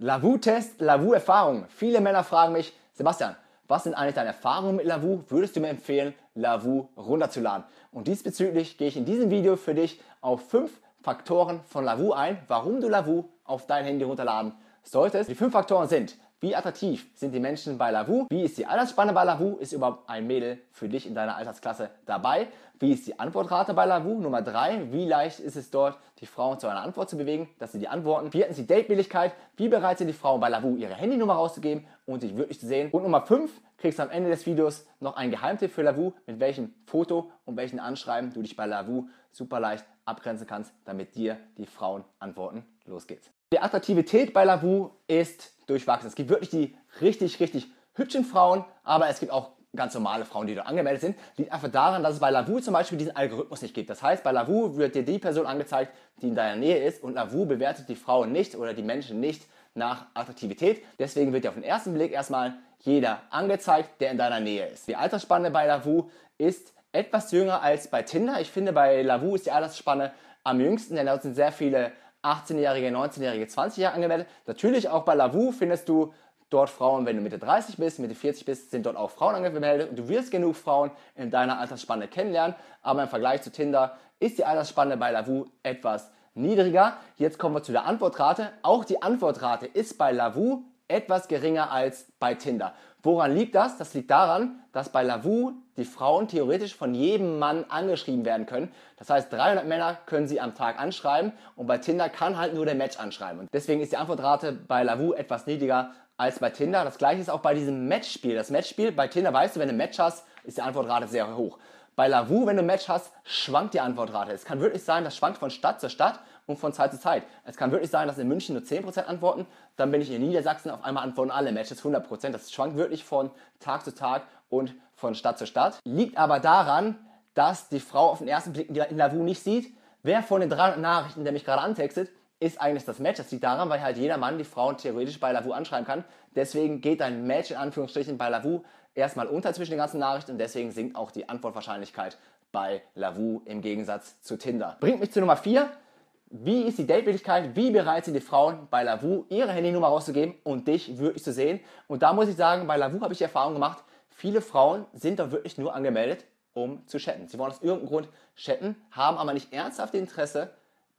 Lavu-Test, Lavu-Erfahrung. Viele Männer fragen mich, Sebastian, was sind eigentlich deine Erfahrungen mit Lavu? Würdest du mir empfehlen, Lavu runterzuladen? Und diesbezüglich gehe ich in diesem Video für dich auf fünf Faktoren von Lavu ein, warum du Lavu auf dein Handy runterladen solltest. Die fünf Faktoren sind, wie attraktiv sind die Menschen bei Lavu? Wie ist die Altersspanne bei Lavu? Ist überhaupt ein Mädel für dich in deiner Altersklasse dabei? Wie ist die Antwortrate bei Lavu? Nummer drei, wie leicht ist es dort, die Frauen zu einer Antwort zu bewegen, dass sie die antworten? Viertens, die Datebilligkeit. Wie bereit sind die Frauen bei Lavu, ihre Handynummer rauszugeben und sich wirklich zu sehen? Und Nummer fünf, kriegst du am Ende des Videos noch einen Geheimtipp für Lavu, mit welchem Foto und welchen Anschreiben du dich bei Lavu super leicht abgrenzen kannst, damit dir die Frauen antworten. Los geht's. Die Attraktivität bei Lavu ist durchwachsen. Es gibt wirklich die richtig, richtig hübschen Frauen, aber es gibt auch ganz normale Frauen, die dort angemeldet sind, liegt einfach daran, dass es bei Lavu zum Beispiel diesen Algorithmus nicht gibt. Das heißt, bei Lavu wird dir die Person angezeigt, die in deiner Nähe ist und Lavu bewertet die Frauen nicht oder die Menschen nicht nach Attraktivität. Deswegen wird dir auf den ersten Blick erstmal jeder angezeigt, der in deiner Nähe ist. Die Altersspanne bei Lavu ist etwas jünger als bei Tinder. Ich finde, bei Lavu ist die Altersspanne am jüngsten, denn dort sind sehr viele 18-Jährige, 19-Jährige, 20-Jährige angemeldet. Natürlich auch bei Lavu findest du dort Frauen, wenn du Mitte 30 bist, Mitte 40 bist, sind dort auch Frauen angemeldet und du wirst genug Frauen in deiner Altersspanne kennenlernen. Aber im Vergleich zu Tinder ist die Altersspanne bei Lavu etwas niedriger. Jetzt kommen wir zu der Antwortrate. Auch die Antwortrate ist bei Lavu etwas geringer als bei Tinder. Woran liegt das? Das liegt daran, dass bei Lavu die Frauen theoretisch von jedem Mann angeschrieben werden können. Das heißt, 300 Männer können sie am Tag anschreiben und bei Tinder kann halt nur der Match anschreiben. Und deswegen ist die Antwortrate bei Lavu etwas niedriger als bei Tinder. Das gleiche ist auch bei diesem Matchspiel. Das Matchspiel bei Tinder weißt du, wenn du ein Match hast, ist die Antwortrate sehr hoch. Bei Lavu, wenn du ein Match hast, schwankt die Antwortrate. Es kann wirklich sein, das schwankt von Stadt zu Stadt und von Zeit zu Zeit. Es kann wirklich sein, dass in München nur 10% antworten, dann bin ich in Niedersachsen, auf einmal antworten alle Matches 100%. Das schwankt wirklich von Tag zu Tag und von Stadt zu Stadt. Liegt aber daran, dass die Frau auf den ersten Blick in Lavu nicht sieht, wer von den 300 Nachrichten, der mich gerade antextet, ist eigentlich das Match. Das liegt daran, weil halt jeder Mann die Frauen theoretisch bei Lavu anschreiben kann. Deswegen geht dein Match in Anführungsstrichen bei Lavu erstmal unter zwischen den ganzen Nachrichten und deswegen sinkt auch die Antwortwahrscheinlichkeit bei Lavu im Gegensatz zu Tinder. Bringt mich zu Nummer 4. Wie ist die Datewilligkeit? Wie bereit sind die Frauen bei Lavu ihre Handynummer rauszugeben und dich wirklich zu sehen? Und da muss ich sagen, bei Lavu habe ich die Erfahrung gemacht, viele Frauen sind da wirklich nur angemeldet, um zu chatten. Sie wollen aus irgendeinem Grund chatten, haben aber nicht ernsthaft Interesse,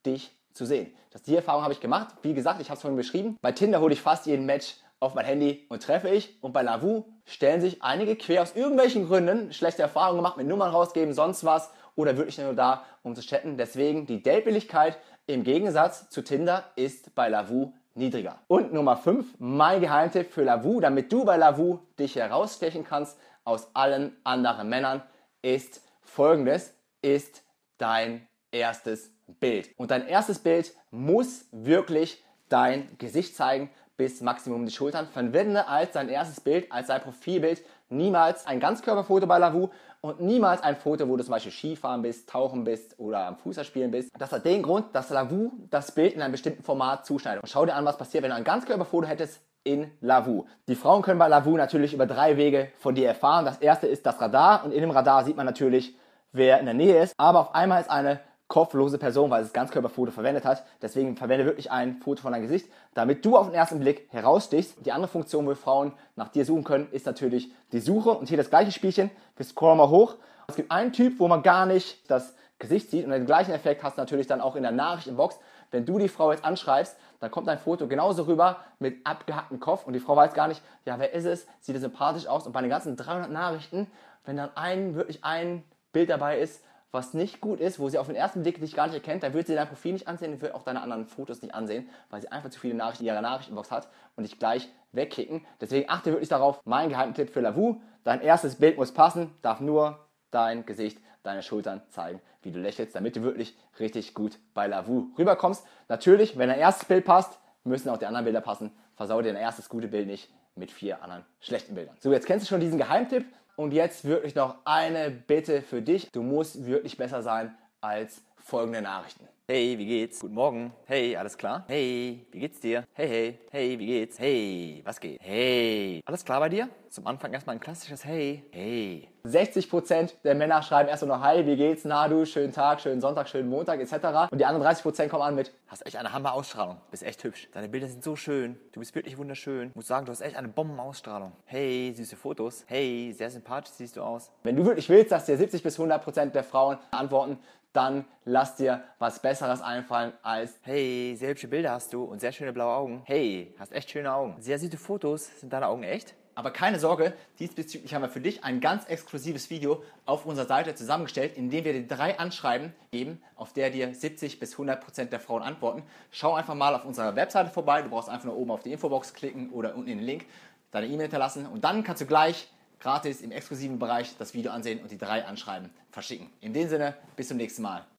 dich zu sehen. Das, die Erfahrung habe ich gemacht. Wie gesagt, ich habe es vorhin beschrieben. Bei Tinder hole ich fast jeden Match auf mein Handy und treffe ich. Und bei Lavu stellen sich einige quer aus irgendwelchen Gründen schlechte Erfahrungen gemacht mit Nummern rausgeben, sonst was oder wirklich nur da, um zu chatten. Deswegen die Datewilligkeit im Gegensatz zu Tinder ist bei Lavu niedriger. Und Nummer 5, mein Geheimtipp für Lavu, damit du bei Lavu dich herausstechen kannst aus allen anderen Männern, ist folgendes, ist dein erstes Bild. Und dein erstes Bild muss wirklich dein Gesicht zeigen bis Maximum die Schultern. Verwende als dein erstes Bild, als dein Profilbild niemals ein Ganzkörperfoto bei Lavu und niemals ein Foto, wo du zum Beispiel Skifahren bist, tauchen bist oder am Fußballspielen bist. Das hat den Grund, dass Lavu das Bild in einem bestimmten Format zuschneidet. Und schau dir an, was passiert, wenn du ein Ganzkörperfoto hättest in Lavu. Die Frauen können bei Lavu natürlich über drei Wege von dir erfahren. Das erste ist das Radar und in dem Radar sieht man natürlich, wer in der Nähe ist. Aber auf einmal ist eine kopflose Person, weil es Ganzkörperfoto verwendet hat. Deswegen verwende wirklich ein Foto von deinem Gesicht, damit du auf den ersten Blick herausstichst. Die andere Funktion, wo Frauen nach dir suchen können, ist natürlich die Suche. Und hier das gleiche Spielchen. Wir scrollen mal hoch. Es gibt einen Typ, wo man gar nicht das Gesicht sieht. Und den gleichen Effekt hast du natürlich dann auch in der Nachrichtenbox. Wenn du die Frau jetzt anschreibst, dann kommt dein Foto genauso rüber mit abgehacktem Kopf und die Frau weiß gar nicht, ja, wer ist es? Sieht er sympathisch aus? Und bei den ganzen 300 Nachrichten, wenn dann ein, wirklich ein Bild dabei ist, was nicht gut ist, wo sie auf den ersten Blick dich gar nicht erkennt, dann wird sie dein Profil nicht ansehen und wird auch deine anderen Fotos nicht ansehen, weil sie einfach zu viele Nachrichten in ihrer Nachrichtenbox hat und dich gleich wegkicken. Deswegen achte wirklich darauf, mein Geheimtipp für Lavu, dein erstes Bild muss passen, darf nur dein Gesicht, deine Schultern zeigen, wie du lächelst, damit du wirklich richtig gut bei Lavu rüberkommst. Natürlich, wenn dein erstes Bild passt, müssen auch die anderen Bilder passen. Versau dir dein erstes gute Bild nicht mit vier anderen schlechten Bildern. So, jetzt kennst du schon diesen Geheimtipp. Und jetzt wirklich noch eine Bitte für dich. Du musst wirklich besser sein als folgende Nachrichten. Hey, wie geht's? Guten Morgen. Hey, alles klar? Hey, wie geht's dir? Hey, hey, hey, wie geht's? Hey, was geht? Hey, alles klar bei dir? Zum Anfang erstmal ein klassisches Hey. Hey. 60% der Männer schreiben erst nur Hi, wie geht's, na du, schönen Tag, schönen Sonntag, schönen Montag etc. Und die anderen 30% kommen an mit Hast echt eine Hammer-Ausstrahlung. Bist echt hübsch. Deine Bilder sind so schön. Du bist wirklich wunderschön. Muss sagen, du hast echt eine Bombenausstrahlung. Hey, süße Fotos. Hey, sehr sympathisch siehst du aus. Wenn du wirklich willst, dass dir 70 bis 100% der Frauen antworten, dann lass dir was Besseres einfallen als Hey, sehr hübsche Bilder hast du und sehr schöne blaue Augen. Hey, hast echt schöne Augen. Sehr süße Fotos. Sind deine Augen echt? Aber keine Sorge, diesbezüglich haben wir für dich ein ganz exklusives Video auf unserer Seite zusammengestellt, in dem wir dir drei anschreiben geben, auf der dir 70 bis 100 Prozent der Frauen antworten. Schau einfach mal auf unserer Webseite vorbei. Du brauchst einfach nur oben auf die Infobox klicken oder unten in den Link deine E-Mail hinterlassen und dann kannst du gleich gratis im exklusiven Bereich das Video ansehen und die drei anschreiben verschicken. In dem Sinne, bis zum nächsten Mal.